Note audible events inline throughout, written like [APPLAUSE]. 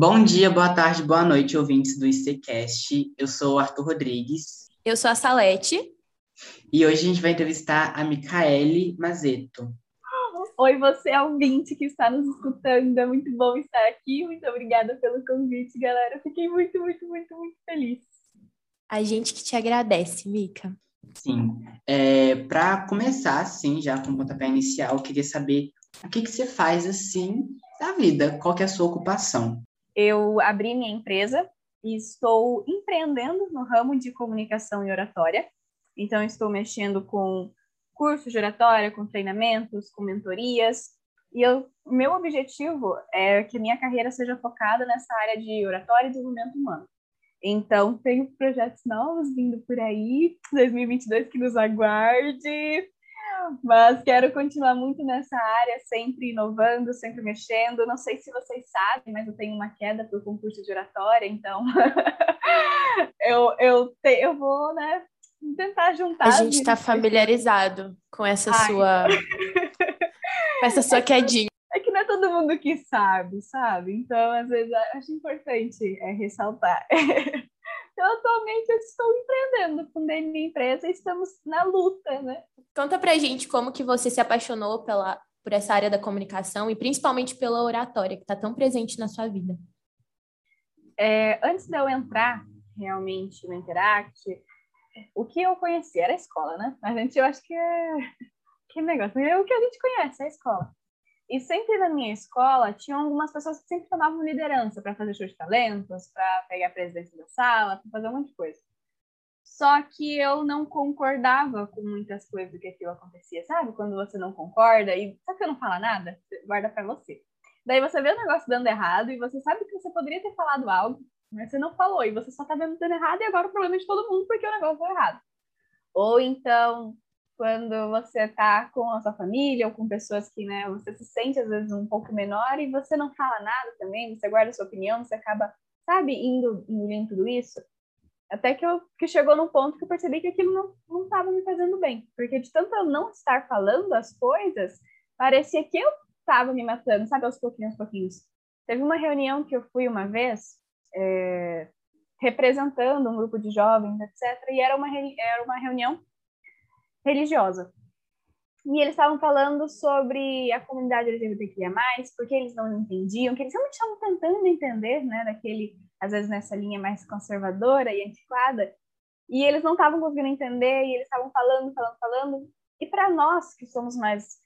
Bom dia, boa tarde, boa noite, ouvintes do ICCast. Eu sou o Arthur Rodrigues. Eu sou a Salete. E hoje a gente vai entrevistar a Micaele Mazeto. Oi, você ouvinte que está nos escutando. É muito bom estar aqui. Muito obrigada pelo convite, galera. Fiquei muito, muito, muito, muito feliz. A gente que te agradece, Mica. Sim. É, Para começar, assim, já com o pontapé inicial, eu queria saber o que, que você faz, assim, da vida. Qual que é a sua ocupação? Eu abri minha empresa e estou empreendendo no ramo de comunicação e oratória. Então, estou mexendo com cursos de oratória, com treinamentos, com mentorias. E o meu objetivo é que minha carreira seja focada nessa área de oratória e desenvolvimento humano. Então, tenho projetos novos vindo por aí, 2022 que nos aguarde. Mas quero continuar muito nessa área, sempre inovando, sempre mexendo. Não sei se vocês sabem, mas eu tenho uma queda por concurso de oratória, então [LAUGHS] eu, eu, te, eu vou né, tentar juntar. A gente está familiarizado com essa Ai. sua. com essa sua [LAUGHS] quedinha. É que não é todo mundo que sabe, sabe? Então, às vezes, acho importante é, ressaltar. [LAUGHS] Então, atualmente eu estou empreendendo, fundei minha empresa e estamos na luta, né? Conta pra gente como que você se apaixonou pela, por essa área da comunicação e principalmente pela oratória, que está tão presente na sua vida. É, antes de eu entrar realmente no Interact, o que eu conheci era a escola, né? A gente, eu acho que é... Que negócio, é o que a gente conhece, é a escola. E sempre na minha escola tinham algumas pessoas que sempre tomavam liderança para fazer show de talentos, para pegar a presidência da sala, para fazer um monte de coisa. Só que eu não concordava com muitas coisas que aquilo acontecia, sabe? Quando você não concorda e sabe que eu não fala nada, guarda para você. Daí você vê o negócio dando errado e você sabe que você poderia ter falado algo, mas você não falou e você só tá vendo dando errado e agora o problema é de todo mundo porque o negócio deu errado. Ou então quando você está com a sua família ou com pessoas que né, você se sente às vezes um pouco menor e você não fala nada também, você guarda sua opinião, você acaba, sabe, indo engolindo tudo isso. Até que, eu, que chegou num ponto que eu percebi que aquilo não estava me fazendo bem. Porque de tanto eu não estar falando as coisas, parecia que eu estava me matando, sabe, aos pouquinhos, aos pouquinhos. Teve uma reunião que eu fui uma vez, é, representando um grupo de jovens, etc. E era uma, era uma reunião religiosa. E eles estavam falando sobre a comunidade LGBTQIA+, porque eles não entendiam, que eles realmente estavam tentando entender, né, daquele, às vezes nessa linha mais conservadora e antiquada, e eles não estavam conseguindo entender, e eles estavam falando, falando, falando, e para nós, que somos mais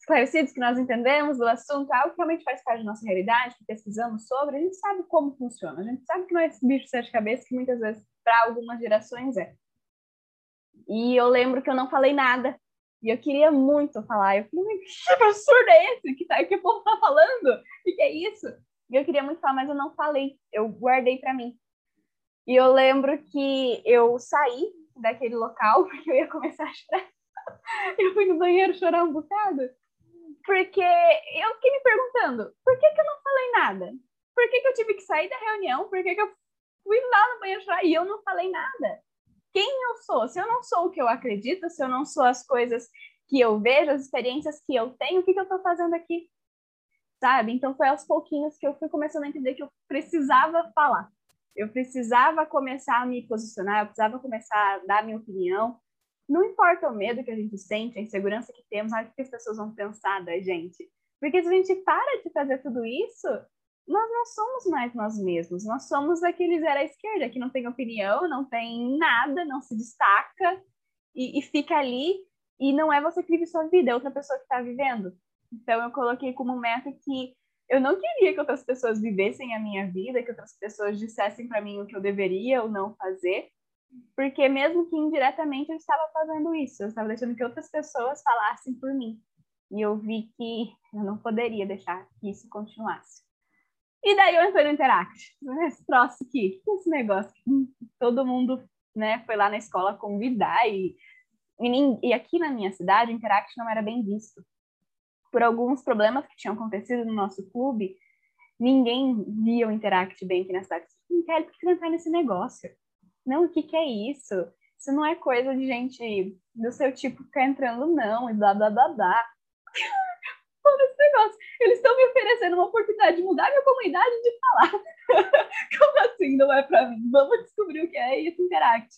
esclarecidos, que nós entendemos do assunto, algo que realmente faz parte da nossa realidade, que pesquisamos sobre, a gente sabe como funciona, a gente sabe que não é esse bicho de sete cabeças que muitas vezes, para algumas gerações, é. E eu lembro que eu não falei nada. E eu queria muito falar. Eu falei, que absurdo é esse que, tá, que o povo tá falando? O que, que é isso? E eu queria muito falar, mas eu não falei. Eu guardei para mim. E eu lembro que eu saí daquele local, [LAUGHS] porque eu ia começar a chorar. Eu fui no banheiro chorar um bocado. Porque eu fiquei me perguntando, por que, que eu não falei nada? Por que, que eu tive que sair da reunião? Por que, que eu fui lá no banheiro chorar e eu não falei nada? Sou. Se eu não sou o que eu acredito, se eu não sou as coisas que eu vejo, as experiências que eu tenho, o que, que eu estou fazendo aqui? Sabe? Então foi aos pouquinhos que eu fui começando a entender que eu precisava falar. Eu precisava começar a me posicionar, eu precisava começar a dar minha opinião. Não importa o medo que a gente sente, a insegurança que temos, o que as pessoas vão pensar da gente. Porque se a gente para de fazer tudo isso, nós não somos mais nós mesmos, nós somos aquele zero à esquerda, que não tem opinião, não tem nada, não se destaca e, e fica ali, e não é você que vive sua vida, é outra pessoa que está vivendo. Então eu coloquei como meta que eu não queria que outras pessoas vivessem a minha vida, que outras pessoas dissessem para mim o que eu deveria ou não fazer, porque mesmo que indiretamente eu estava fazendo isso, eu estava deixando que outras pessoas falassem por mim. E eu vi que eu não poderia deixar que isso continuasse. E daí eu entrei no Interact. Esse troço aqui, esse negócio que todo mundo né, foi lá na escola convidar. E, e, e aqui na minha cidade, o Interact não era bem visto. Por alguns problemas que tinham acontecido no nosso clube, ninguém via o Interact bem aqui na cidade. Kelly, por que você entrar nesse negócio? Não, o que, que é isso? Isso não é coisa de gente do seu tipo ficar entrando, não, e blá blá blá blá. Esse negócio. Eles estão me oferecendo uma oportunidade de mudar minha comunidade de falar. [LAUGHS] Como assim não é para mim? Vamos descobrir o que é isso Interact.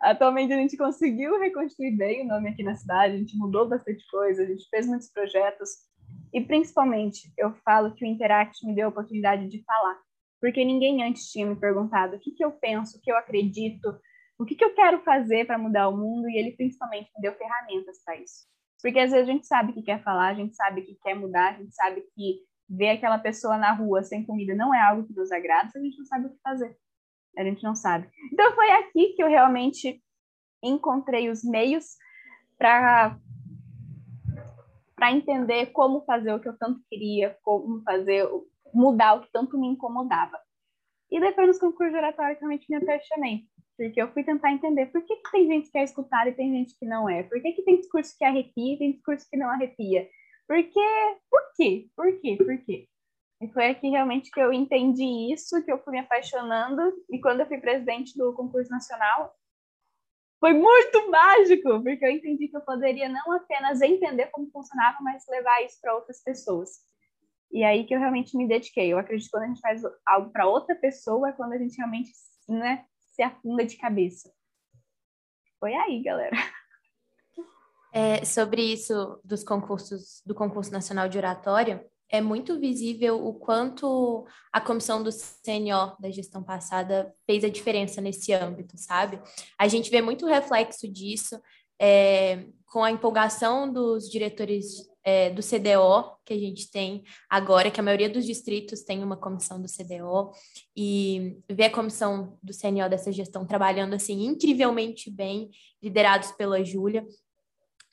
Atualmente a gente conseguiu reconstruir bem o nome aqui na cidade, a gente mudou bastante coisa, a gente fez muitos projetos e principalmente eu falo que o Interact me deu a oportunidade de falar, porque ninguém antes tinha me perguntado o que, que eu penso, o que eu acredito, o que, que eu quero fazer para mudar o mundo e ele principalmente me deu ferramentas para isso. Porque às vezes a gente sabe que quer falar, a gente sabe que quer mudar, a gente sabe que ver aquela pessoa na rua sem comida não é algo que nos agrada, a gente não sabe o que fazer. A gente não sabe. Então foi aqui que eu realmente encontrei os meios para para entender como fazer o que eu tanto queria, como fazer mudar o que tanto me incomodava. E depois nos concursos oratórios realmente me apaixonei, porque eu fui tentar entender por que, que tem gente que é escutada e tem gente que não é, por que, que tem discurso que arrepia e tem discurso que não arrepia, por quê? Por quê? Por quê? Por quê? E foi aqui realmente que eu entendi isso, que eu fui me apaixonando. E quando eu fui presidente do concurso nacional, foi muito mágico, porque eu entendi que eu poderia não apenas entender como funcionava, mas levar isso para outras pessoas. E aí que eu realmente me dediquei. Eu acredito que quando a gente faz algo para outra pessoa, é quando a gente realmente né, se afunda de cabeça. Foi aí, galera. É, sobre isso dos concursos, do concurso nacional de oratória, é muito visível o quanto a comissão do CNO da gestão passada fez a diferença nesse âmbito, sabe? A gente vê muito reflexo disso é, com a empolgação dos diretores é, do CDO que a gente tem agora, que a maioria dos distritos tem uma comissão do CDO, e ver a comissão do CNO dessa gestão trabalhando assim incrivelmente bem, liderados pela Júlia,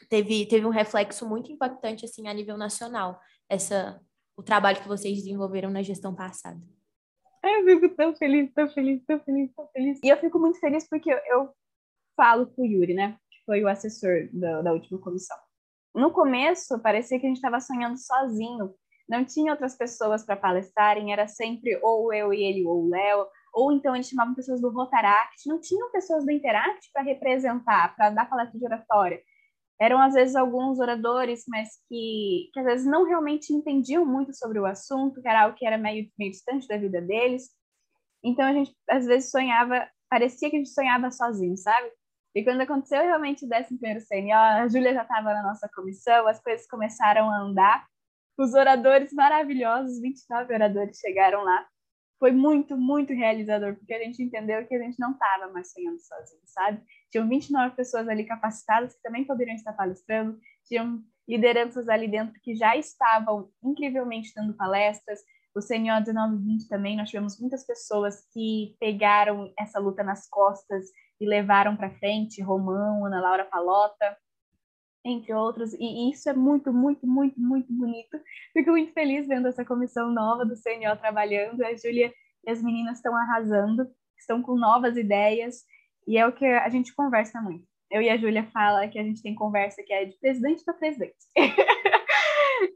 teve, teve um reflexo muito impactante assim a nível nacional essa o trabalho que vocês desenvolveram na gestão passada. Eu fico tão feliz, tão feliz, tão feliz, tão feliz. E eu fico muito feliz porque eu, eu falo com o Yuri, né? Que foi o assessor da, da última comissão. No começo, parecia que a gente estava sonhando sozinho. Não tinha outras pessoas para palestrarem, era sempre ou eu e ele ou o Léo, ou então eles chamavam pessoas do Rotaract. Não tinham pessoas do Interact para representar, para dar palestra de oratória eram às vezes alguns oradores, mas que, que às vezes não realmente entendiam muito sobre o assunto, que era algo que era meio, meio distante da vida deles. Então a gente às vezes sonhava, parecia que a gente sonhava sozinho, sabe? E quando aconteceu realmente o 11 primeiro CNO, a Júlia já estava na nossa comissão, as coisas começaram a andar. Os oradores maravilhosos, 29 oradores chegaram lá foi muito, muito realizador, porque a gente entendeu que a gente não estava mais sonhando sozinho, sabe? Tinham 29 pessoas ali capacitadas que também poderiam estar palestrando, tinham lideranças ali dentro que já estavam incrivelmente dando palestras. O Senhor 1920 também, nós tivemos muitas pessoas que pegaram essa luta nas costas e levaram para frente, Romão, Ana Laura Palota, entre outros, e isso é muito, muito, muito, muito bonito. Fico muito feliz vendo essa comissão nova do CNO trabalhando. A Júlia e as meninas estão arrasando, estão com novas ideias, e é o que a gente conversa muito. Eu e a Júlia fala que a gente tem conversa que é de presidente para presidente. [LAUGHS]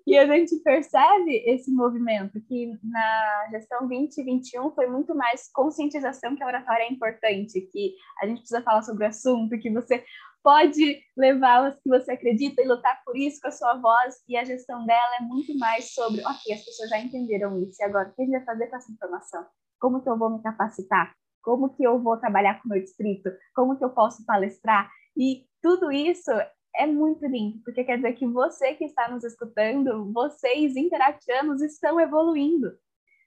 e a gente percebe esse movimento que na gestão 2021 foi muito mais conscientização que a oratória é importante, que a gente precisa falar sobre o assunto, que você pode levar os que você acredita e lutar por isso com a sua voz. E a gestão dela é muito mais sobre, ok, as pessoas já entenderam isso, e agora o que a gente vai fazer com essa informação? Como que eu vou me capacitar? Como que eu vou trabalhar com o meu distrito? Como que eu posso palestrar? E tudo isso é muito lindo, porque quer dizer que você que está nos escutando, vocês interactianos estão evoluindo.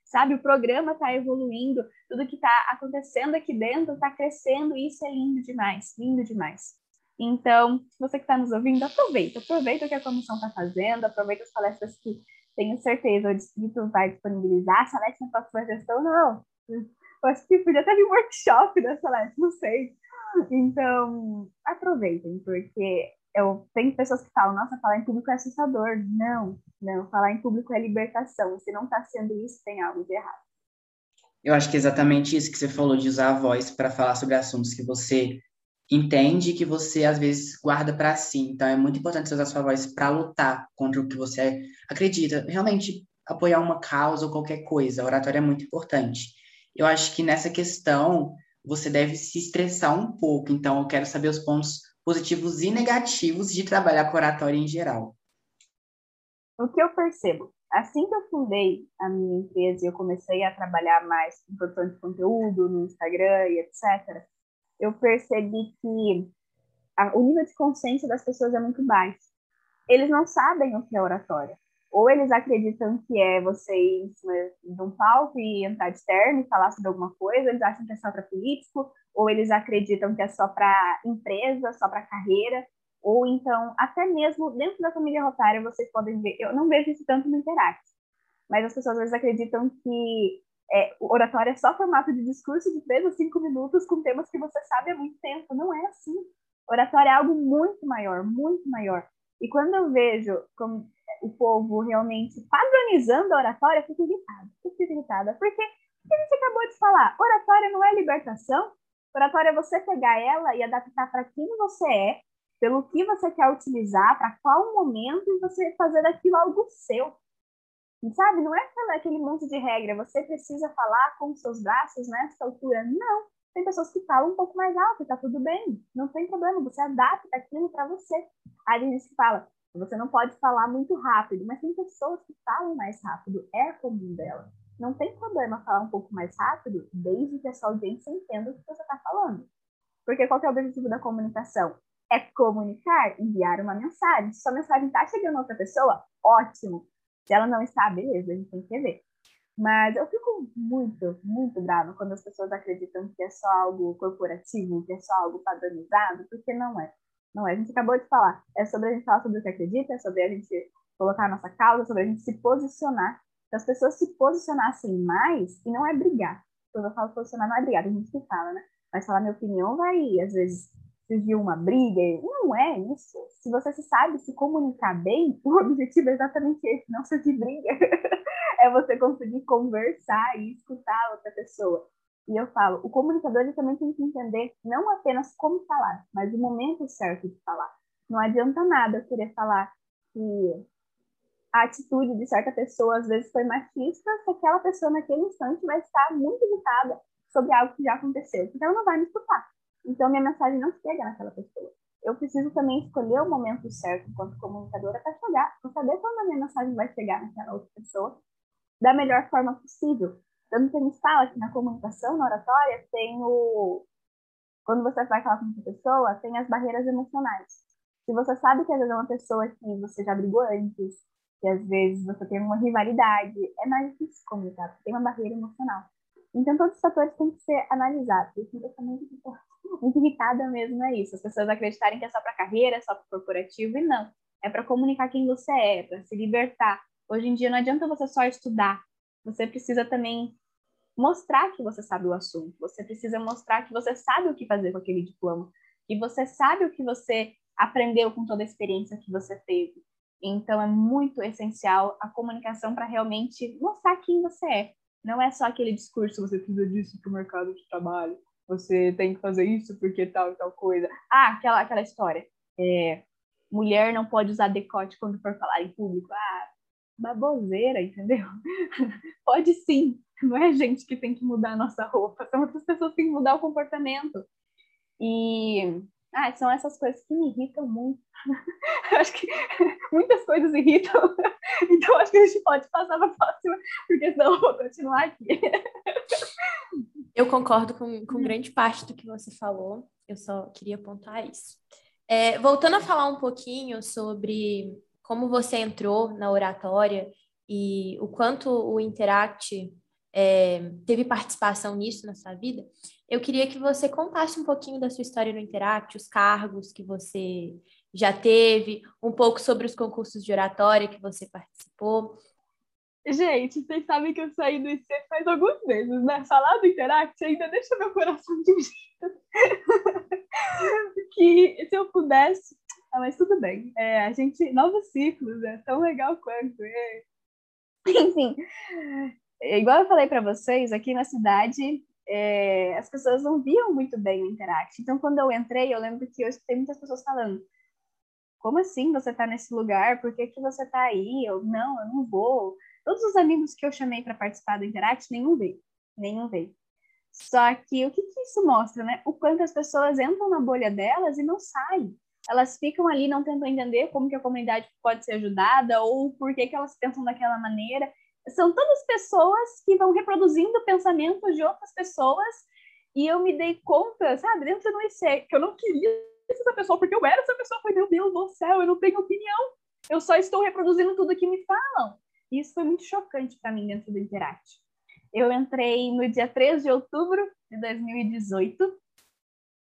Sabe, o programa está evoluindo, tudo que está acontecendo aqui dentro está crescendo, e isso é lindo demais, lindo demais. Então, você que está nos ouvindo, aproveita, aproveita o que a comissão está fazendo, aproveita as palestras que tenho certeza o distrito vai disponibilizar. Salete na próxima gestão, não. Eu acho que podia até vir um workshop da Salete, não sei. Então, aproveitem, porque eu tenho pessoas que falam, nossa, falar em público é assustador. Não, não, falar em público é libertação. Se não está sendo isso, tem algo de errado. Eu acho que é exatamente isso que você falou, de usar a voz para falar sobre assuntos que você entende que você às vezes guarda para si. Então é muito importante usar sua voz para lutar contra o que você acredita. Realmente apoiar uma causa ou qualquer coisa. A oratória é muito importante. Eu acho que nessa questão você deve se estressar um pouco. Então eu quero saber os pontos positivos e negativos de trabalhar com oratória em geral. o que eu percebo? Assim que eu fundei a minha empresa e eu comecei a trabalhar mais com produção de conteúdo no Instagram e etc., eu percebi que a, o nível de consciência das pessoas é muito baixo. Eles não sabem o que é oratória. Ou eles acreditam que é você ir em cima de um palco e entrar de terno e falar sobre alguma coisa, eles acham que é só para político, ou eles acreditam que é só para empresa, só para carreira, ou então, até mesmo dentro da família rotária, vocês podem ver, eu não vejo isso tanto no Interact, mas as pessoas às vezes acreditam que é, o oratório é só formato de discurso de três a cinco minutos com temas que você sabe há muito tempo. Não é assim. Oratório é algo muito maior, muito maior. E quando eu vejo como o povo realmente padronizando a oratória, eu fico irritada. Fico irritada. Porque, porque a gente acabou de falar, oratória não é libertação. Oratória é você pegar ela e adaptar para quem você é, pelo que você quer utilizar, para qual momento, e você fazer daquilo algo seu. Sabe? Não é aquele monte de regra, você precisa falar com seus braços nessa altura. Não. Tem pessoas que falam um pouco mais alto tá tudo bem. Não tem problema, você adapta aquilo para você. Aí a gente fala, você não pode falar muito rápido, mas tem pessoas que falam mais rápido, é comum dela. Não tem problema falar um pouco mais rápido, desde que a sua audiência entenda o que você está falando. Porque qual é o objetivo da comunicação? É comunicar, enviar uma mensagem. Se sua mensagem está chegando a outra pessoa, ótimo. Se ela não está, beleza, a gente tem que ver. Mas eu fico muito, muito brava quando as pessoas acreditam que é só algo corporativo, que é só algo padronizado, porque não é. Não é. A gente acabou de falar. É sobre a gente falar sobre o que acredita, é sobre a gente colocar a nossa causa, sobre a gente se posicionar. Se as pessoas se posicionassem mais, e não é brigar. Quando eu falo posicionar, não é brigar, tem gente que fala, né? Mas falar minha opinião vai, às vezes, surgiu uma briga. Não é isso. Se você se sabe se comunicar bem, [LAUGHS] o objetivo é exatamente esse, não de briga. [LAUGHS] é você conseguir conversar e escutar a outra pessoa. E eu falo, o comunicador ele também tem que entender não apenas como falar, mas o momento certo de falar. Não adianta nada eu querer falar que a atitude de certa pessoa às vezes foi machista, se aquela pessoa naquele instante vai estar muito irritada sobre algo que já aconteceu, porque ela não vai me escutar. Então, minha mensagem não chega naquela pessoa. Eu preciso também escolher o momento certo enquanto comunicadora para chegar, para saber quando a minha mensagem vai chegar naquela outra pessoa da melhor forma possível. Tanto que a gente fala que na comunicação, na oratória, tem o. Quando você vai falar com uma pessoa, tem as barreiras emocionais. Se você sabe que às vezes é uma pessoa que você já brigou antes, que às vezes você tem uma rivalidade, é mais difícil comunicar, porque tem uma barreira emocional. Então, todos os fatores têm que ser analisados. Isso é muito, [LAUGHS] muito irritada mesmo, é isso. As pessoas acreditarem que é só para carreira, é só para corporativo, e não. É para comunicar quem você é, para se libertar. Hoje em dia não adianta você só estudar. Você precisa também mostrar que você sabe o assunto. Você precisa mostrar que você sabe o que fazer com aquele diploma. Que você sabe o que você aprendeu com toda a experiência que você teve. Então é muito essencial a comunicação para realmente mostrar quem você é. Não é só aquele discurso, você precisa disso para o mercado de trabalho, você tem que fazer isso porque tal e tal coisa. Ah, aquela, aquela história. É, mulher não pode usar decote quando for falar em público. Ah, baboseira, entendeu? [LAUGHS] pode sim. Não é a gente que tem que mudar a nossa roupa, são outras pessoas que têm que mudar o comportamento. E ah, são essas coisas que me irritam muito. [LAUGHS] acho que [LAUGHS] muitas coisas irritam. [LAUGHS] Então acho que a gente pode passar para a próxima, porque senão eu vou continuar aqui. Eu concordo com, com grande parte do que você falou. Eu só queria apontar isso. É, voltando a falar um pouquinho sobre como você entrou na oratória e o quanto o Interact é, teve participação nisso na sua vida, eu queria que você contasse um pouquinho da sua história no Interact, os cargos que você já teve, um pouco sobre os concursos de oratória que você participou. Gente, vocês sabem que eu saí do IC faz alguns meses, né? Falar do Interact ainda deixa meu coração de jeito. [LAUGHS] que se eu pudesse. Ah, mas tudo bem. É, a gente. Novos ciclos, é tão legal quanto. É. Enfim, igual eu falei para vocês, aqui na cidade é, as pessoas não viam muito bem o Interact. Então, quando eu entrei, eu lembro que eu escutei muitas pessoas falando: Como assim você está nesse lugar? Por que, que você está aí? Eu, não, eu não vou. Todos os amigos que eu chamei para participar do Interact, nenhum veio. Nenhum veio. Só que o que, que isso mostra, né? O quanto as pessoas entram na bolha delas e não saem. elas ficam ali, não tentam entender como que a comunidade pode ser ajudada ou por que, que elas pensam daquela maneira. São todas pessoas que vão reproduzindo pensamentos de outras pessoas e eu me dei conta, sabe, dentro do IC, que eu não queria essa pessoa, porque eu era essa pessoa. Falei, meu Deus do céu, eu não tenho opinião. Eu só estou reproduzindo tudo que me falam. E isso foi muito chocante para mim dentro do Interact. Eu entrei no dia 3 de outubro de 2018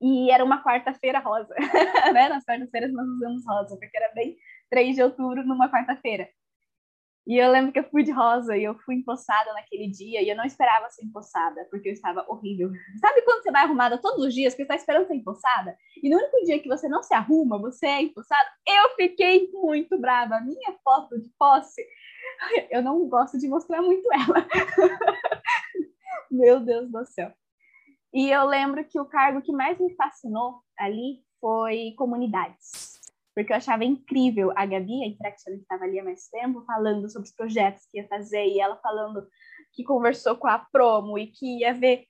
e era uma quarta-feira rosa, [LAUGHS] né? Nas quartas-feiras nós usamos rosa, porque era bem 3 de outubro numa quarta-feira. E eu lembro que eu fui de rosa e eu fui empossada naquele dia e eu não esperava ser empossada, porque eu estava horrível. Sabe quando você vai arrumada todos os dias, você está esperando ser empossada? E no único dia que você não se arruma, você é empossada? Eu fiquei muito brava. A minha foto de posse, [LAUGHS] eu não gosto de mostrar muito ela. [LAUGHS] Meu Deus do céu. E eu lembro que o cargo que mais me fascinou ali foi comunidades. Porque eu achava incrível a Gabi, a Interaction que estava ali há mais tempo, falando sobre os projetos que ia fazer, e ela falando que conversou com a promo e que ia ver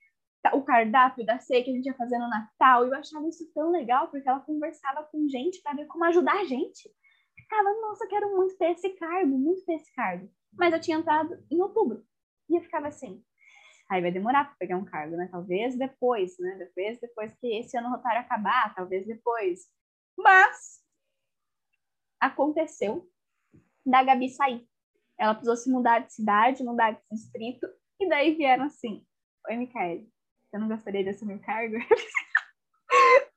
o cardápio da ceia que a gente ia fazer no Natal. Eu achava isso tão legal, porque ela conversava com gente para ver como ajudar a gente. Ficava, nossa, quero muito ter esse cargo, muito ter esse cargo. Mas eu tinha entrado em outubro. E eu ficava assim, Aí vai demorar para pegar um cargo, né? Talvez depois, né? Depois, depois que esse ano rotário acabar, talvez depois. Mas aconteceu da Gabi sair. Ela precisou se mudar de cidade, mudar de distrito, e daí vieram assim: Oi, Micaele, você não gostaria de assumir o cargo? [LAUGHS]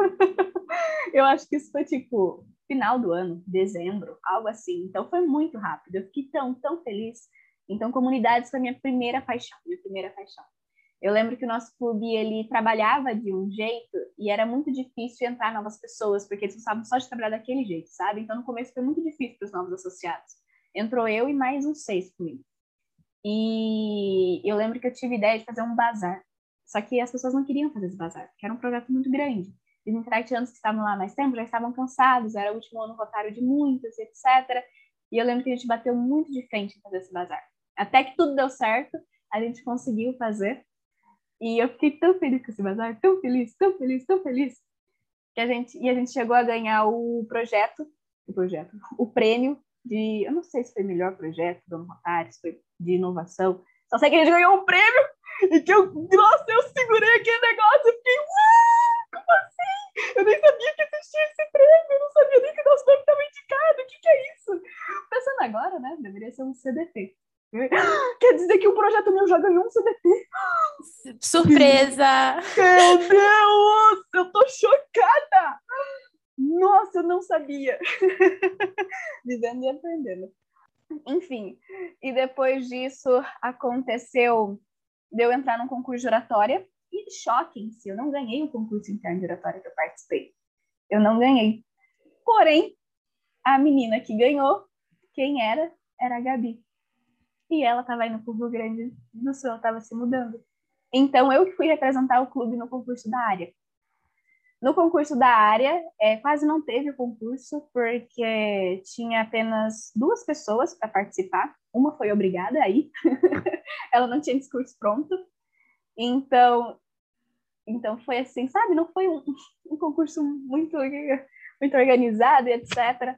[LAUGHS] Eu acho que isso foi tipo final do ano, dezembro, algo assim. Então foi muito rápido. Eu fiquei tão, tão feliz então, comunidades foi minha primeira paixão, minha primeira paixão. Eu lembro que o nosso clube ele trabalhava de um jeito e era muito difícil entrar novas pessoas, porque eles precisavam só de trabalhar daquele jeito, sabe? Então, no começo foi muito difícil para os novos associados. Entrou eu e mais uns seis comigo. E eu lembro que eu tive ideia de fazer um bazar. Só que as pessoas não queriam fazer esse bazar, porque era um projeto muito grande. Os interactianos que estavam lá mais tempo já estavam cansados, era o último ano rotário de muitos, etc. E eu lembro que a gente bateu muito de frente em fazer esse bazar. Até que tudo deu certo, a gente conseguiu fazer. E eu fiquei tão feliz com esse bazar, tão feliz, tão feliz, tão feliz. Que a gente, e a gente chegou a ganhar o projeto, o projeto, o prêmio de, eu não sei se foi melhor projeto do Rotário, se foi de inovação. Só sei que a gente ganhou um prêmio e que eu, nossa, eu segurei aquele negócio e fiquei, como assim? Eu nem sabia que existia esse prêmio, eu não sabia nem que o nosso nome estava indicado, o que, que é isso? Pensando agora, né, deveria ser um CDT. [GASPS] Quer dizer que o projeto meu já ganhou um CDT. Surpresa! Meu Deus! Eu tô chocada! Nossa, eu não sabia. [LAUGHS] Vivendo e aprendendo. Enfim, e depois disso aconteceu de eu entrar num concurso de oratória. E choquem-se, eu não ganhei o concurso interno de oratória que eu participei. Eu não ganhei. Porém, a menina que ganhou, quem era? Era a Gabi e ela estava indo para o Rio Grande do Sul, estava se mudando. Então, eu que fui representar o clube no concurso da área. No concurso da área, é, quase não teve concurso, porque tinha apenas duas pessoas para participar. Uma foi obrigada a ir, [LAUGHS] ela não tinha discurso pronto. Então, então foi assim, sabe? Não foi um, um concurso muito, muito organizado e etc.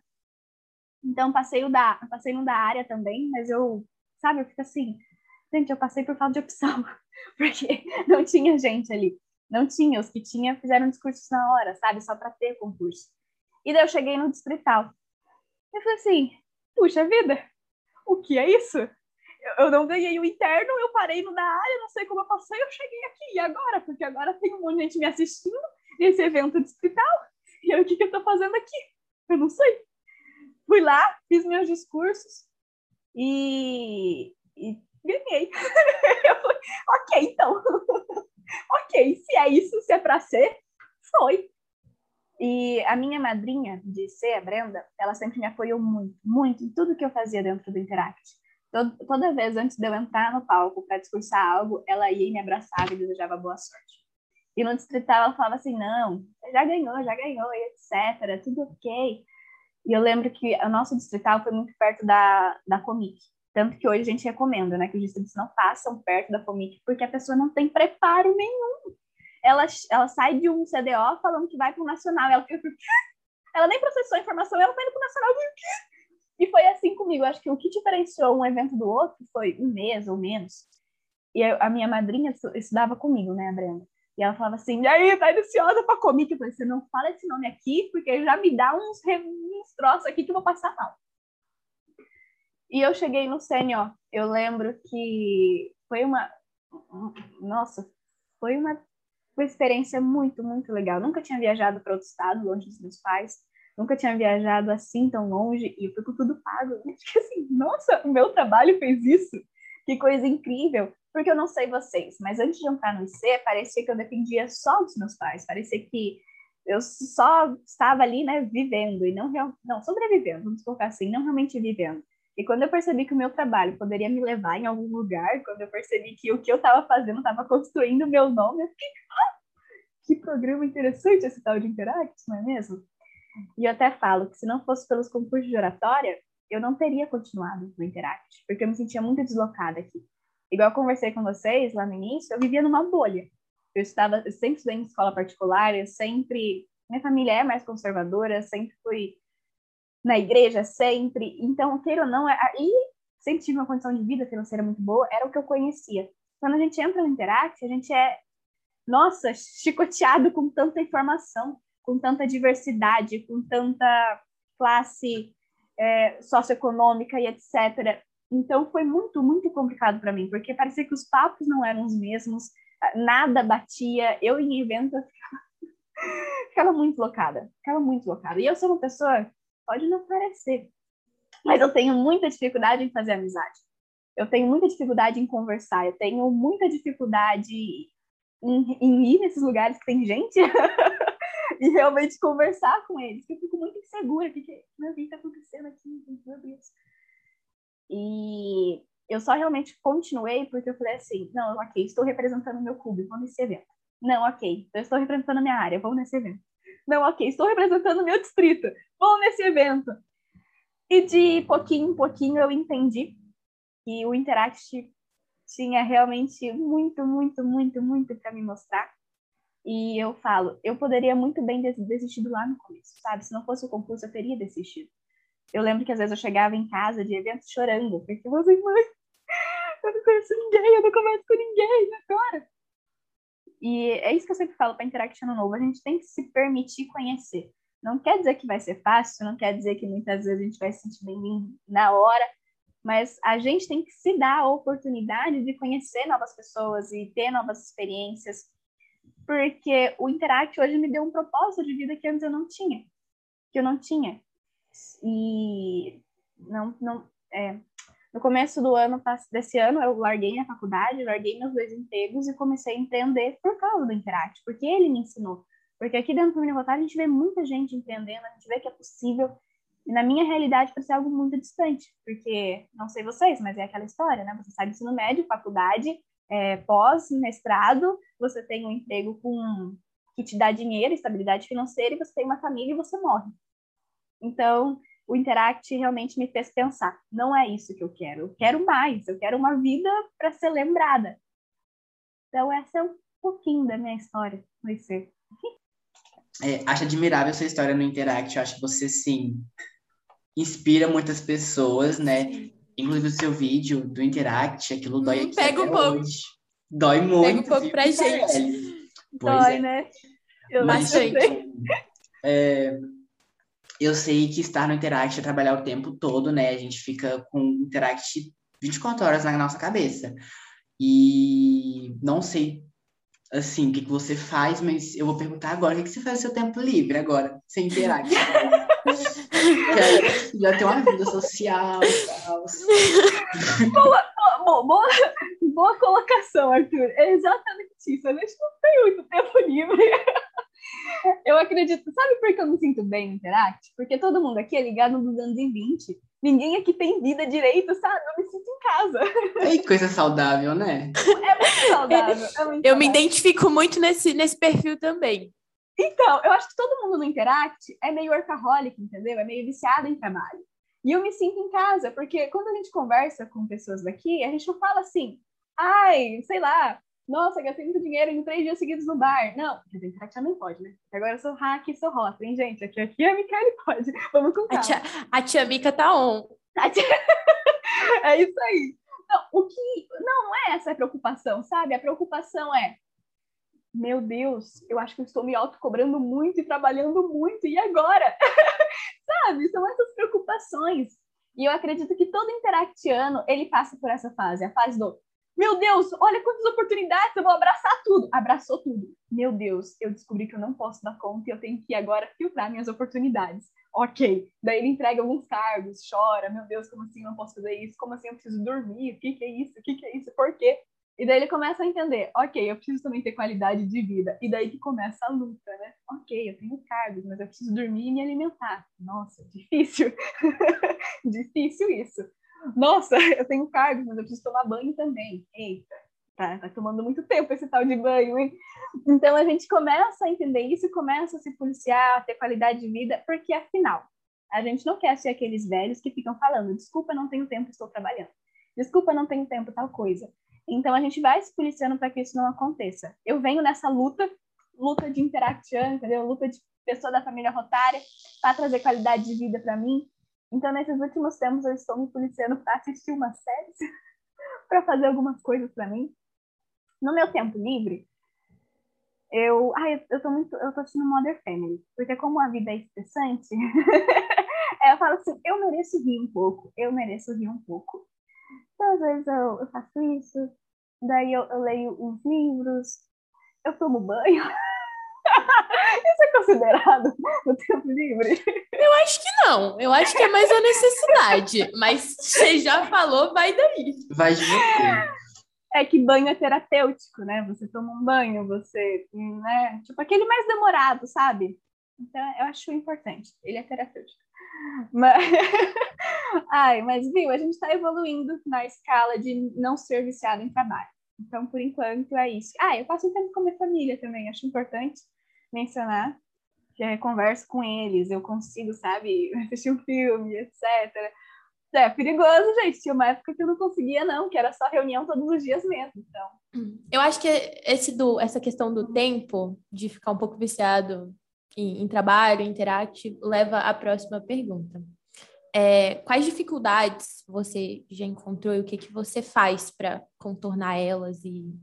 Então, passei, o da, passei no da área também, mas eu sabe? Eu fico assim, gente, eu passei por falta de opção, [LAUGHS] porque não tinha gente ali. Não tinha, os que tinha fizeram discursos na hora, sabe? Só para ter concurso. E daí eu cheguei no distrital. Eu falei assim, puxa vida, o que é isso? Eu, eu não ganhei o interno, eu parei no da área, não sei como eu passei, eu cheguei aqui. E agora? Porque agora tem um monte de gente me assistindo nesse evento distrital. E aí, o que, que eu tô fazendo aqui? Eu não sei. Fui lá, fiz meus discursos, e, e ganhei. [LAUGHS] eu falei, ok, então. [LAUGHS] ok, se é isso, se é para ser, foi. E a minha madrinha de ser, a Brenda, ela sempre me apoiou muito, muito em tudo que eu fazia dentro do Interact. Toda vez antes de eu entrar no palco para discursar algo, ela ia e me abraçava e desejava boa sorte. E no distrital ela falava assim: não, já ganhou, já ganhou, etc. Tudo ok. E eu lembro que o nosso distrital foi muito perto da, da Comic. Tanto que hoje a gente recomenda, né, que os distritos não passam perto da Comic, porque a pessoa não tem preparo nenhum. ela, ela sai de um CDO falando que vai para o Nacional. Ela fica, ela nem processou a informação, ela está indo para o Nacional. E foi assim comigo. Acho que o que diferenciou um evento do outro foi um mês ou menos. E a minha madrinha estudava comigo, né, a Brenda? E ela falava assim, e aí, tá ansiosa pra comic? Eu falei, você não fala esse nome aqui, porque já me dá uns, uns troços aqui que eu vou passar mal. E eu cheguei no sênior, eu lembro que foi uma... Nossa, foi uma, uma experiência muito, muito legal. nunca tinha viajado para outro estado, longe dos meus pais. Nunca tinha viajado assim tão longe e eu com tudo pago. Eu [LAUGHS] fiquei assim, nossa, o meu trabalho fez isso. Que coisa incrível porque eu não sei vocês, mas antes de entrar no IC, parecia que eu dependia só dos meus pais, parecia que eu só estava ali, né, vivendo e não real... não sobrevivendo, vamos colocar assim, não realmente vivendo. E quando eu percebi que o meu trabalho poderia me levar em algum lugar, quando eu percebi que o que eu estava fazendo estava construindo o meu nome, eu fiquei, ah, que programa interessante esse tal de Interact, não é mesmo? E eu até falo que se não fosse pelos concursos de oratória, eu não teria continuado no Interact, porque eu me sentia muito deslocada aqui. Igual eu conversei com vocês lá no início, eu vivia numa bolha. Eu estava, eu sempre estudei em escola particular, eu sempre, minha família é mais conservadora, sempre fui na igreja, sempre. Então, queira ou não, é, e sempre tive uma condição de vida financeira muito boa, era o que eu conhecia. Quando a gente entra no Interact, a gente é, nossa, chicoteado com tanta informação, com tanta diversidade, com tanta classe é, socioeconômica e etc. Então foi muito, muito complicado para mim, porque parecia que os papos não eram os mesmos, nada batia. Eu em evento [LAUGHS] ficava, muito locada, ficava muito locada. E eu sou uma pessoa, pode não parecer, mas eu tenho muita dificuldade em fazer amizade. Eu tenho muita dificuldade em conversar, eu tenho muita dificuldade em, em ir nesses lugares que tem gente [LAUGHS] e realmente conversar com eles. Eu fico muito insegura, o que, que, meu vida está acontecendo aqui? Meu Deus. E eu só realmente continuei porque eu falei assim: não, ok, estou representando o meu clube, vou nesse evento. Não, ok, eu estou representando a minha área, vou nesse evento. Não, ok, estou representando o meu distrito, vou nesse evento. E de pouquinho em pouquinho eu entendi que o Interact tinha realmente muito, muito, muito, muito para me mostrar. E eu falo, eu poderia muito bem ter desistido lá no começo, sabe? Se não fosse o concurso, eu teria desistido. Eu lembro que às vezes eu chegava em casa de evento chorando, porque eu falei, mãe, eu não conheço ninguém, eu não converso com ninguém agora. E é isso que eu sempre falo para Interact no Novo, a gente tem que se permitir conhecer. Não quer dizer que vai ser fácil, não quer dizer que muitas vezes a gente vai se sentir bem na hora, mas a gente tem que se dar a oportunidade de conhecer novas pessoas e ter novas experiências, porque o Interact hoje me deu um propósito de vida que antes eu não tinha, que eu não tinha. E não, não, é, no começo do ano, desse ano, eu larguei a faculdade, larguei meus dois empregos e comecei a empreender por causa do Interact, porque ele me ensinou. Porque aqui dentro do Minivotar a gente vê muita gente empreendendo, a gente vê que é possível. E na minha realidade parece algo muito distante, porque, não sei vocês, mas é aquela história, né? Você sai do ensino médio, faculdade, é, pós, mestrado, você tem um emprego com que te dá dinheiro, estabilidade financeira, e você tem uma família e você morre. Então, o Interact realmente me fez pensar: não é isso que eu quero, eu quero mais, eu quero uma vida para ser lembrada. Então, essa é um pouquinho da minha história no IC. É, acho admirável sua história no Interact, eu acho que você, sim, inspira muitas pessoas, né? Inclusive o seu vídeo do Interact, aquilo dói hum, aqui Pega um pouco. Hoje. Dói muito. Pega um pouco pra gente. Dói, é. né? Eu Bastante. É, eu sei que estar no Interact é trabalhar o tempo todo, né? A gente fica com o Interact 24 horas na nossa cabeça. E não sei, assim, o que, que você faz, mas eu vou perguntar agora, o que, que você faz no seu tempo livre agora, sem Interact? [LAUGHS] já tem uma vida social tal. Boa, boa, boa, boa colocação, Arthur. É exatamente isso. A gente não tem muito tempo livre. Eu acredito. Sabe por que eu me sinto bem no Interact? Porque todo mundo aqui é ligado nos anos 20. Ninguém aqui tem vida direito, sabe? Eu me sinto em casa. É coisa saudável, né? [LAUGHS] É muito saudável. É muito eu saudável. me identifico muito nesse, nesse perfil também. Então, eu acho que todo mundo no Interact é meio workaholic, entendeu? É meio viciado em trabalho. E eu me sinto em casa, porque quando a gente conversa com pessoas daqui, a gente não fala assim, ai, sei lá, Nossa, gastei muito dinheiro em três dias seguidos no bar. Não, quer dizer, Tatiana não pode, né? Agora eu sou hack e sou rota, hein, gente? Aqui, aqui a Micaele pode. [LAUGHS] Vamos com calma. A tia, a tia Mica tá on. Tia... [LAUGHS] é isso aí. Não, o que... Não, não é essa a preocupação, sabe? A preocupação é meu Deus, eu acho que eu estou me autocobrando muito e trabalhando muito, e agora? [LAUGHS] Sabe? São essas preocupações. E eu acredito que todo interactiano, ele passa por essa fase, a fase do meu Deus, olha quantas oportunidades, eu vou abraçar tudo. Abraçou tudo. Meu Deus, eu descobri que eu não posso dar conta e eu tenho que agora filtrar minhas oportunidades. Ok. Daí ele entrega alguns cargos, chora, meu Deus, como assim eu não posso fazer isso? Como assim eu preciso dormir? O que, que é isso? O que, que é isso? Por quê? E daí ele começa a entender, ok, eu preciso também ter qualidade de vida. E daí que começa a luta, né? Ok, eu tenho cargos, mas eu preciso dormir e me alimentar. Nossa, [LAUGHS] difícil. [LAUGHS] difícil isso. Nossa, [LAUGHS] eu tenho cargos, mas eu preciso tomar banho também. Eita, tá, tá tomando muito tempo esse tal de banho, hein? Então a gente começa a entender isso começa a se policiar, a ter qualidade de vida, porque afinal, a gente não quer ser aqueles velhos que ficam falando, desculpa, não tenho tempo, estou trabalhando. Desculpa, não tenho tempo, tal coisa. Então a gente vai se policiando para que isso não aconteça. Eu venho nessa luta, luta de interaction, entendeu? Luta de pessoa da família rotária para trazer qualidade de vida para mim. Então nesses últimos tempos eu estou me policiando para assistir uma série, [LAUGHS] para fazer algumas coisas para mim. No meu tempo livre, eu, ah, eu, tô muito, eu tô assistindo Mother Family, porque como a vida é estressante, [LAUGHS] eu falo assim, eu mereço rir um pouco, eu mereço rir um pouco. Então, às vezes eu, eu faço isso, daí eu, eu leio uns livros, eu tomo banho. [LAUGHS] Isso é considerado [LAUGHS] no tempo livre? Eu acho que não. Eu acho que é mais a necessidade. Mas você já falou, vai daí. Vai de você. É que banho é terapêutico, né? Você toma um banho, você, né? Tipo aquele mais demorado, sabe? Então, eu acho importante. Ele é terapêutico. Mas... [LAUGHS] Ai, mas viu, a gente está evoluindo na escala de não ser viciado em trabalho. Então, por enquanto, é isso. Ah, eu passo tempo com a minha família também, acho importante mencionar. Eu converso com eles, eu consigo, sabe, [LAUGHS] assistir um filme, etc. É perigoso, gente. Tinha uma época que eu não conseguia, não, que era só reunião todos os dias mesmo. Então. Eu acho que esse do, essa questão do tempo, de ficar um pouco viciado em, em trabalho, interact, leva à próxima pergunta. É, quais dificuldades você já encontrou e o que, que você faz para contornar elas e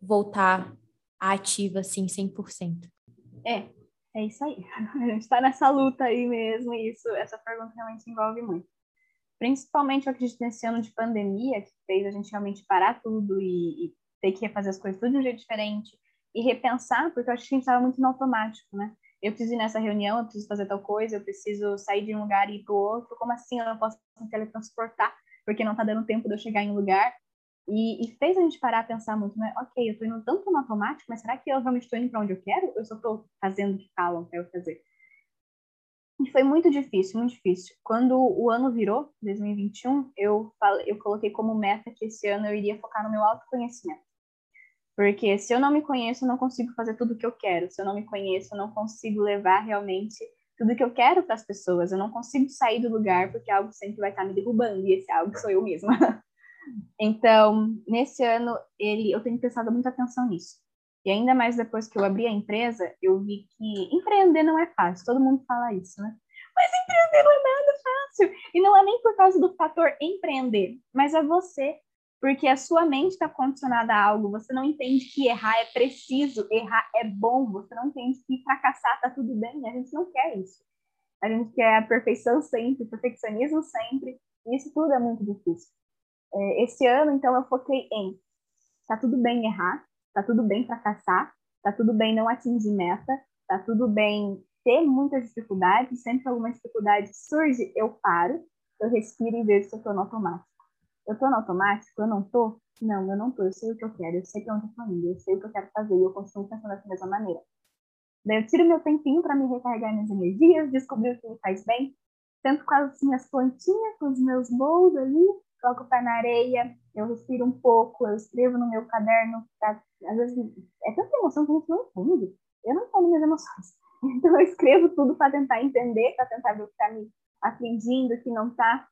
voltar ativa assim 100%? É, é isso aí. [LAUGHS] A gente está nessa luta aí mesmo e isso, essa pergunta realmente envolve muito. Principalmente, eu acredito, nesse ano de pandemia, que fez a gente realmente parar tudo e, e ter que refazer as coisas tudo de um jeito diferente e repensar, porque eu acho que a gente estava muito no automático, né? eu preciso ir nessa reunião, eu preciso fazer tal coisa, eu preciso sair de um lugar e ir para o outro, como assim eu não posso me teletransportar porque não está dando tempo de eu chegar em um lugar? E, e, fez a gente parar a pensar muito, né? Ok, eu estou indo tanto no automático, mas será que eu realmente estou indo para onde eu quero? Eu só estou fazendo o que falam para eu fazer? E foi muito difícil, muito difícil. Quando o ano virou, 2021, eu, falei, eu coloquei como meta que esse ano eu iria focar no meu autoconhecimento. Porque se eu não me conheço, eu não consigo fazer tudo o que eu quero. Se eu não me conheço, eu não consigo levar realmente tudo que eu quero para as pessoas. Eu não consigo sair do lugar porque algo sempre vai estar me derrubando e esse algo sou eu mesma. [LAUGHS] então, nesse ano, ele, eu tenho prestado muita atenção nisso. E ainda mais depois que eu abri a empresa, eu vi que empreender não é fácil. Todo mundo fala isso, né? Mas empreender não é nada fácil. E não é nem por causa do fator empreender, mas é você porque a sua mente está condicionada a algo, você não entende que errar é preciso, errar é bom, você não entende que fracassar está tudo bem, a gente não quer isso. A gente quer a perfeição sempre, perfeccionismo sempre, e isso tudo é muito difícil. É, esse ano, então, eu foquei em tá tudo bem errar, tá tudo bem fracassar, tá tudo bem não atingir meta, tá tudo bem ter muitas dificuldades, sempre que alguma dificuldade surge, eu paro, eu respiro e vejo se eu estou no automático. Eu tô no automático? Eu não tô? Não, eu não tô. Eu sei o que eu quero. Eu sei pra onde eu tô indo. Eu sei o que eu quero fazer. E eu continuo pensando dessa mesma maneira. Daí eu tiro meu tempinho para me recarregar minhas energias, descobrir o que me faz bem. Tento com as minhas plantinhas, com os meus bowls ali, coloco o pé na areia, eu respiro um pouco, eu escrevo no meu caderno. Pra, às vezes é tanta emoção que a gente não entende. Eu não entendo minhas emoções. [LAUGHS] Então eu escrevo tudo para tentar entender, para tentar ver o que está me afligindo, o que não está.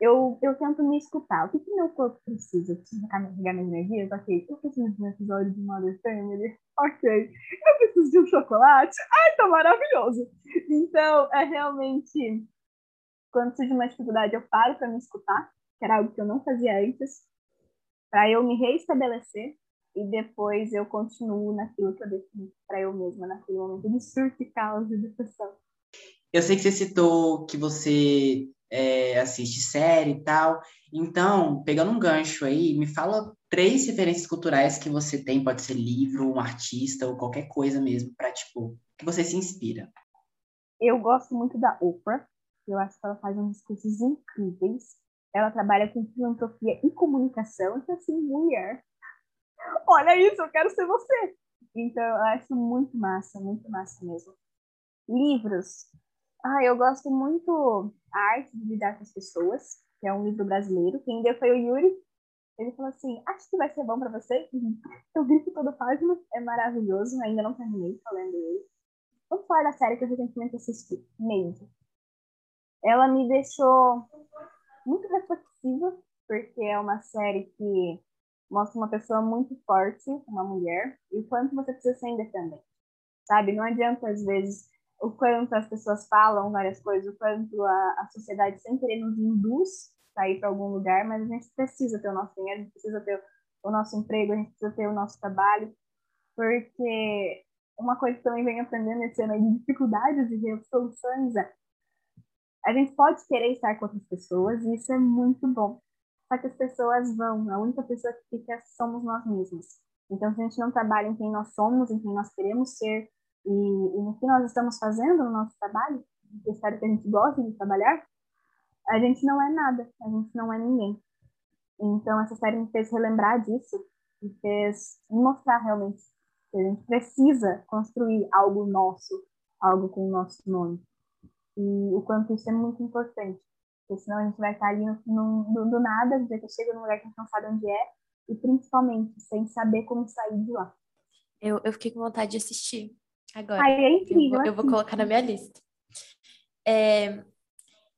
eu, eu tento me escutar. O que, que meu corpo precisa? Eu preciso recarregar minha energia? Ok. Eu preciso de um episódio de Mother Family? Ok. Eu preciso de um chocolate? Ai, tá maravilhoso! Então, é realmente... Quando surge uma dificuldade, eu paro para me escutar, que era algo que eu não fazia antes, para eu me reestabelecer e depois eu continuo naquilo que eu defini para eu mesma, naquele momento de surto e caos e depressão. Eu sei que você citou que você é, assiste série e tal. Então, pegando um gancho aí, me fala três referências culturais que você tem, pode ser livro, um artista ou qualquer coisa mesmo, para tipo, que você se inspira. Eu gosto muito da Oprah. Eu acho que ela faz uns discursos incríveis. Ela trabalha com filantropia e comunicação. Então, assim, mulher, [LAUGHS] olha isso, eu quero ser você. Então, eu acho muito massa, muito massa mesmo. Livros. Ah, eu gosto muito A Arte de Lidar com as Pessoas, que é um livro brasileiro. Quem deu foi o Yuri. Ele falou assim: Acho que vai ser bom para você. [LAUGHS] Eu grito toda página, é maravilhoso. Ainda não terminei falando ele. Vamos falar da série que eu recentemente assisti, Made. Ela me deixou muito reflexiva, porque é uma série que mostra uma pessoa muito forte, uma mulher, e o quanto você precisa ser independente. Sabe? Não adianta, às vezes, o quanto as pessoas falam várias coisas, o quanto a, a sociedade sem querer nos induz a ir para algum lugar, mas a gente precisa ter o nosso dinheiro, a gente precisa ter o nosso emprego, a gente precisa ter o nosso trabalho, porque uma coisa que também vem aprendendo esse ano de dificuldades e soluções é a gente pode querer estar com outras pessoas e isso é muito bom. Só que as pessoas vão, a única pessoa que fica somos nós mesmos. Então, se a gente não trabalha em quem nós somos, em quem nós queremos ser, e, e no que nós estamos fazendo no nosso trabalho, espero que a gente goste de trabalhar, a gente não é nada, a gente não é ninguém. Então, essa série me fez relembrar disso, e fez mostrar realmente que a gente precisa construir algo nosso, algo com o nosso nome. E o quanto isso é muito importante. Porque senão a gente vai estar ali no, no, do nada, a gente chega num lugar que a gente não sabe onde é, e principalmente sem saber como sair de lá. Eu, eu fiquei com vontade de assistir agora. Ai, é incrível. Eu, eu vou colocar na minha lista. É,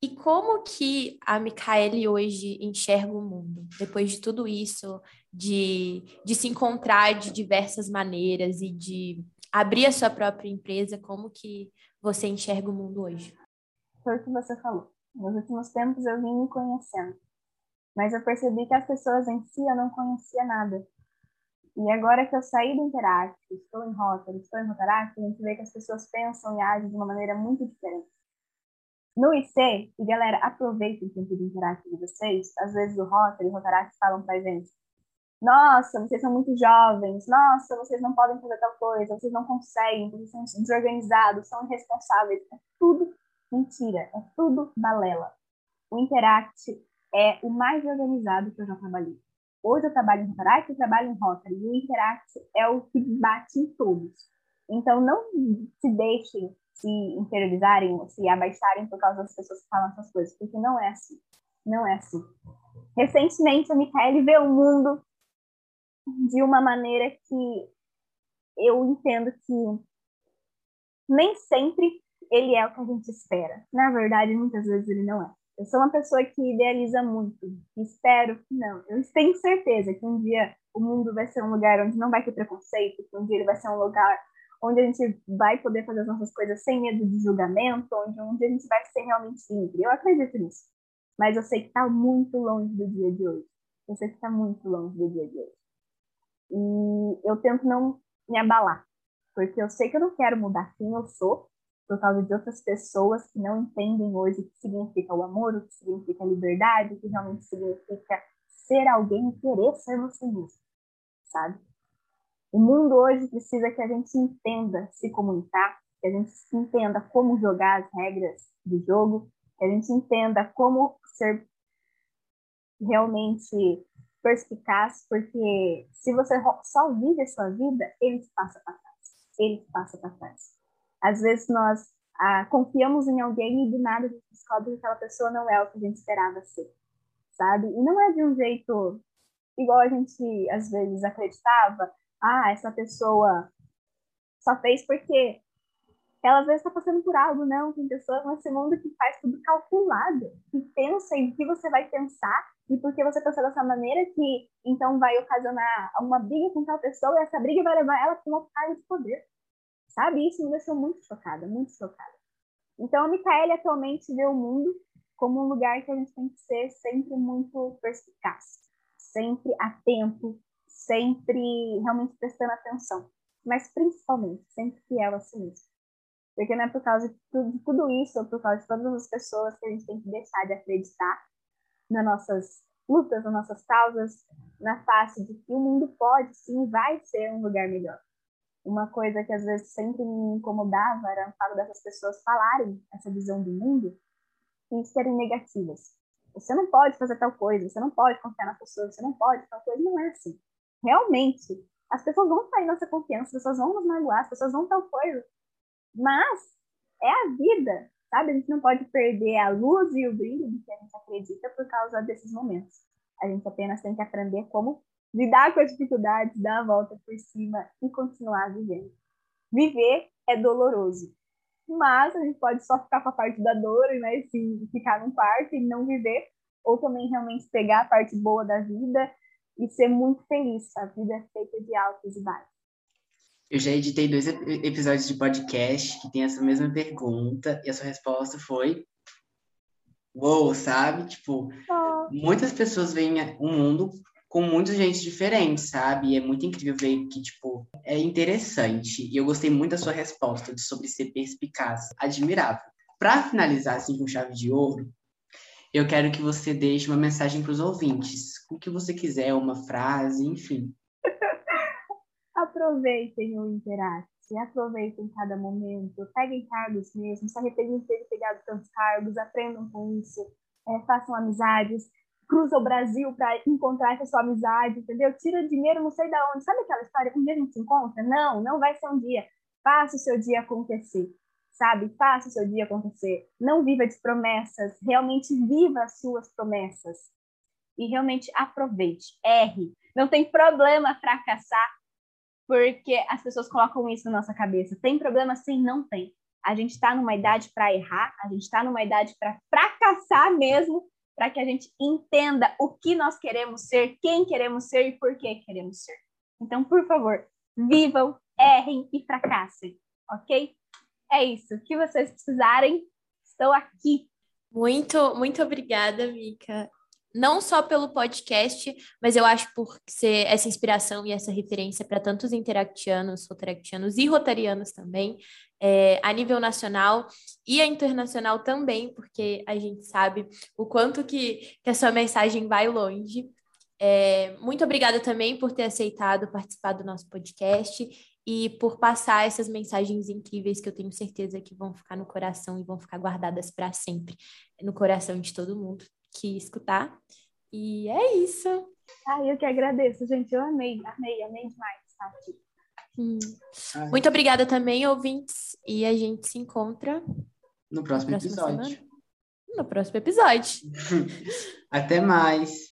e como que a Micaele hoje enxerga o mundo? Depois de tudo isso, de, de se encontrar de diversas maneiras e de abrir a sua própria empresa, como que você enxerga o mundo hoje? Foi o que você falou. Nos últimos tempos eu vim me conhecendo. Mas eu percebi que as pessoas em si eu não conhecia nada. E agora que eu saí do Interact, estou em Rotary, estou em Rotaract, a gente vê que as pessoas pensam e agem de uma maneira muito diferente. No IC, e galera, aproveitem o tempo de Interact de vocês, às vezes o Rotary e o Rotaract falam pra gente nossa, vocês são muito jovens, nossa, vocês não podem fazer tal coisa, vocês não conseguem, vocês são desorganizados, são irresponsáveis. É tudo Mentira, é tudo balela. O Interact é o mais organizado que eu já trabalhei. Hoje eu trabalho em Interact e trabalho em Rotary. E o Interact é o que bate em todos. Então não se deixem se interiorizarem, se abaixarem por causa das pessoas que falam essas coisas, porque não é assim. Não é assim. Recentemente a Micaele vê o mundo de uma maneira que eu entendo que nem sempre ele é o que a gente espera. Na verdade, muitas vezes ele não é. Eu sou uma pessoa que idealiza muito, espero que não. Eu tenho certeza que um dia o mundo vai ser um lugar onde não vai ter preconceito, que um dia ele vai ser um lugar onde a gente vai poder fazer as nossas coisas sem medo de julgamento, onde um dia a gente vai ser realmente livre. Eu acredito nisso. Mas eu sei que está muito longe do dia de hoje. Eu sei que está muito longe do dia de hoje. E eu tento não me abalar, porque eu sei que eu não quero mudar quem eu sou, por causa de outras pessoas que não entendem hoje o que significa o amor, o que significa liberdade, o que realmente significa ser alguém e querer ser você mesmo, sabe? O mundo hoje precisa que a gente entenda se comunicar, que a gente entenda como jogar as regras do jogo, que a gente entenda como ser realmente perspicaz, porque se você só vive a sua vida, ele te passa para trás. Ele te passa para trás. Às vezes nós ah, confiamos em alguém e do nada a gente descobre que aquela pessoa não é o que a gente esperava ser, sabe? E não é de um jeito igual a gente às vezes acreditava. Ah, essa pessoa só fez porque ela às vezes está passando por algo, não. Tem pessoas nesse mundo que faz tudo calculado, que pensa em que você vai pensar e porque você pensa dessa maneira que então vai ocasionar uma briga com tal pessoa e essa briga vai levar ela para uma cargo de poder. Sabe? Isso me deixou muito chocada, muito chocada. Então, a Micaele atualmente vê o mundo como um lugar que a gente tem que ser sempre muito perspicaz, sempre atento, sempre realmente prestando atenção, mas principalmente sempre fiel a si mesmo. Porque não é por causa de tudo, de tudo isso, ou por causa de todas as pessoas que a gente tem que deixar de acreditar nas nossas lutas, nas nossas causas, na face de que o mundo pode sim vai ser um lugar melhor. Uma coisa que às vezes sempre me incomodava era o fato dessas pessoas falarem essa visão do mundo e serem negativas. Você não pode fazer tal coisa, você não pode confiar na pessoa, você não pode tal coisa. Não é assim. Realmente, as pessoas vão sair nossa confiança, as pessoas vão nos magoar, as pessoas vão tal coisa. Mas é a vida, sabe? A gente não pode perder a luz e o brilho do que a gente acredita por causa desses momentos. A gente apenas tem que aprender como lidar com as dificuldades, dar a volta por cima e continuar vivendo. Viver é doloroso, mas a gente pode só ficar com a parte da dor, né? Se ficar num quarto e não viver, ou também realmente pegar a parte boa da vida e ser muito feliz. A vida é feita de altos e baixos. Eu já editei dois episódios de podcast que tem essa mesma pergunta e a sua resposta foi uou, sabe? Tipo, oh. muitas pessoas veem o mundo com muita gente diferente, sabe? E é muito incrível ver que, tipo, é interessante. E eu gostei muito da sua resposta sobre ser perspicaz. Admirável. Para finalizar, assim, com chave de ouro, eu quero que você deixe uma mensagem para os ouvintes. O que você quiser, uma frase, enfim. [LAUGHS] aproveitem o Interact, aproveitem cada momento, peguem cargos mesmo, se arrependem de ter pegado tantos cargos, aprendam com isso, é, façam amizades, cruza o Brasil para encontrar essa sua amizade, entendeu? Tira dinheiro não sei da onde. Sabe aquela história, um dia a gente se encontra? Não, não vai ser um dia. Faça o seu dia acontecer, sabe? Faça o seu dia acontecer. Não viva de promessas, realmente viva as suas promessas. E realmente aproveite, erre. Não tem problema fracassar, porque as pessoas colocam isso na nossa cabeça. Tem problema sim? Não tem. A gente está numa idade para errar, a gente está numa idade para fracassar mesmo, para que a gente entenda o que nós queremos ser, quem queremos ser e por que queremos ser. Então, por favor, vivam, errem e fracassem, ok? É isso. O que vocês precisarem, estou aqui. Muito, muito obrigada, Mica. Não só pelo podcast, mas eu acho por ser essa inspiração e essa referência para tantos interactianos, rotaractianos e rotarianos também é, a nível nacional e a internacional também, porque a gente sabe o quanto que, que a sua mensagem vai longe. É, muito obrigada também por ter aceitado participar do nosso podcast e por passar essas mensagens incríveis que eu tenho certeza que vão ficar no coração e vão ficar guardadas para sempre no coração de todo mundo que escutar. E é isso. Ah, eu que agradeço, gente. Eu amei, amei, amei demais estar aqui. Hum. Muito obrigada também, ouvintes. E a gente se encontra no próximo episódio. Semana. No próximo episódio. [LAUGHS] Até mais.